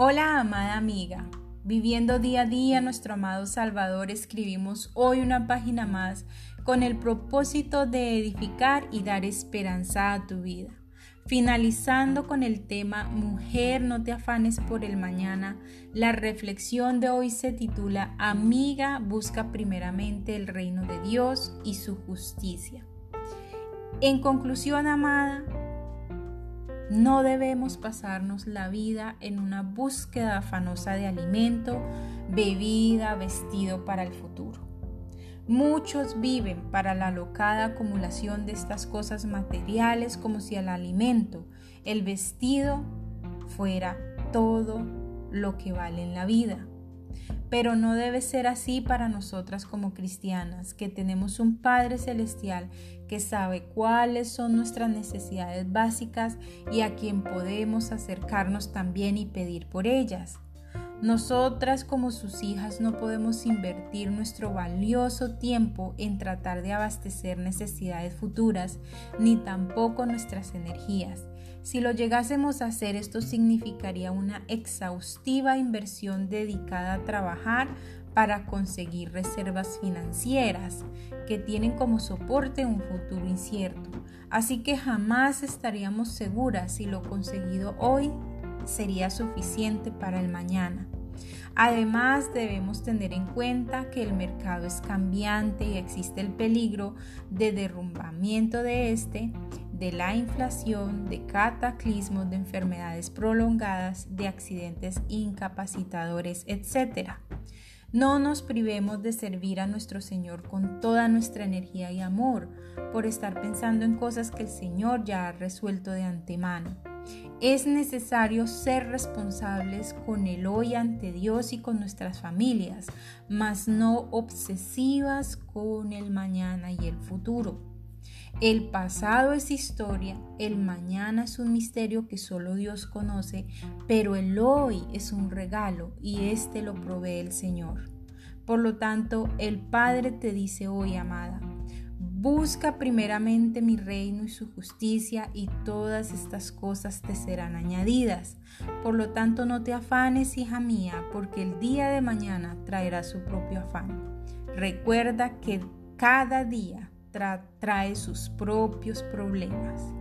Hola amada amiga, viviendo día a día nuestro amado Salvador, escribimos hoy una página más con el propósito de edificar y dar esperanza a tu vida. Finalizando con el tema Mujer, no te afanes por el mañana, la reflexión de hoy se titula Amiga, busca primeramente el reino de Dios y su justicia. En conclusión, amada, no debemos pasarnos la vida en una búsqueda afanosa de alimento, bebida, vestido para el futuro. Muchos viven para la locada acumulación de estas cosas materiales como si el alimento, el vestido, fuera todo lo que vale en la vida. Pero no debe ser así para nosotras como cristianas, que tenemos un Padre Celestial que sabe cuáles son nuestras necesidades básicas y a quien podemos acercarnos también y pedir por ellas. Nosotras como sus hijas no podemos invertir nuestro valioso tiempo en tratar de abastecer necesidades futuras, ni tampoco nuestras energías. Si lo llegásemos a hacer, esto significaría una exhaustiva inversión dedicada a trabajar para conseguir reservas financieras que tienen como soporte un futuro incierto. Así que jamás estaríamos seguras si lo conseguido hoy sería suficiente para el mañana. Además, debemos tener en cuenta que el mercado es cambiante y existe el peligro de derrumbamiento de este, de la inflación, de cataclismos, de enfermedades prolongadas, de accidentes incapacitadores, etc. No nos privemos de servir a nuestro Señor con toda nuestra energía y amor por estar pensando en cosas que el Señor ya ha resuelto de antemano. Es necesario ser responsables con el hoy ante Dios y con nuestras familias, mas no obsesivas con el mañana y el futuro. El pasado es historia, el mañana es un misterio que solo Dios conoce, pero el hoy es un regalo y este lo provee el Señor. Por lo tanto, el Padre te dice hoy, amada, busca primeramente mi reino y su justicia y todas estas cosas te serán añadidas. Por lo tanto, no te afanes, hija mía, porque el día de mañana traerá su propio afán. Recuerda que cada día trae sus propios problemas.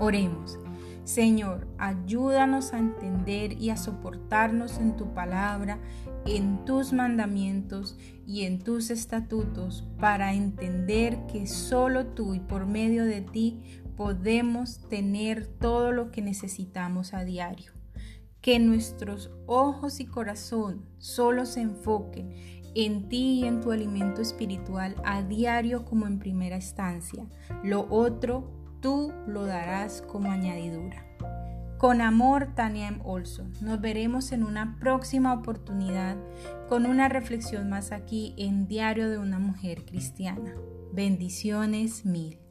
Oremos. Señor, ayúdanos a entender y a soportarnos en tu palabra, en tus mandamientos y en tus estatutos para entender que solo tú y por medio de ti podemos tener todo lo que necesitamos a diario. Que nuestros ojos y corazón solo se enfoquen en ti y en tu alimento espiritual a diario como en primera instancia. Lo otro, tú lo darás como añadidura. Con amor, Tania M. Olson. Nos veremos en una próxima oportunidad con una reflexión más aquí en Diario de una Mujer Cristiana. Bendiciones mil.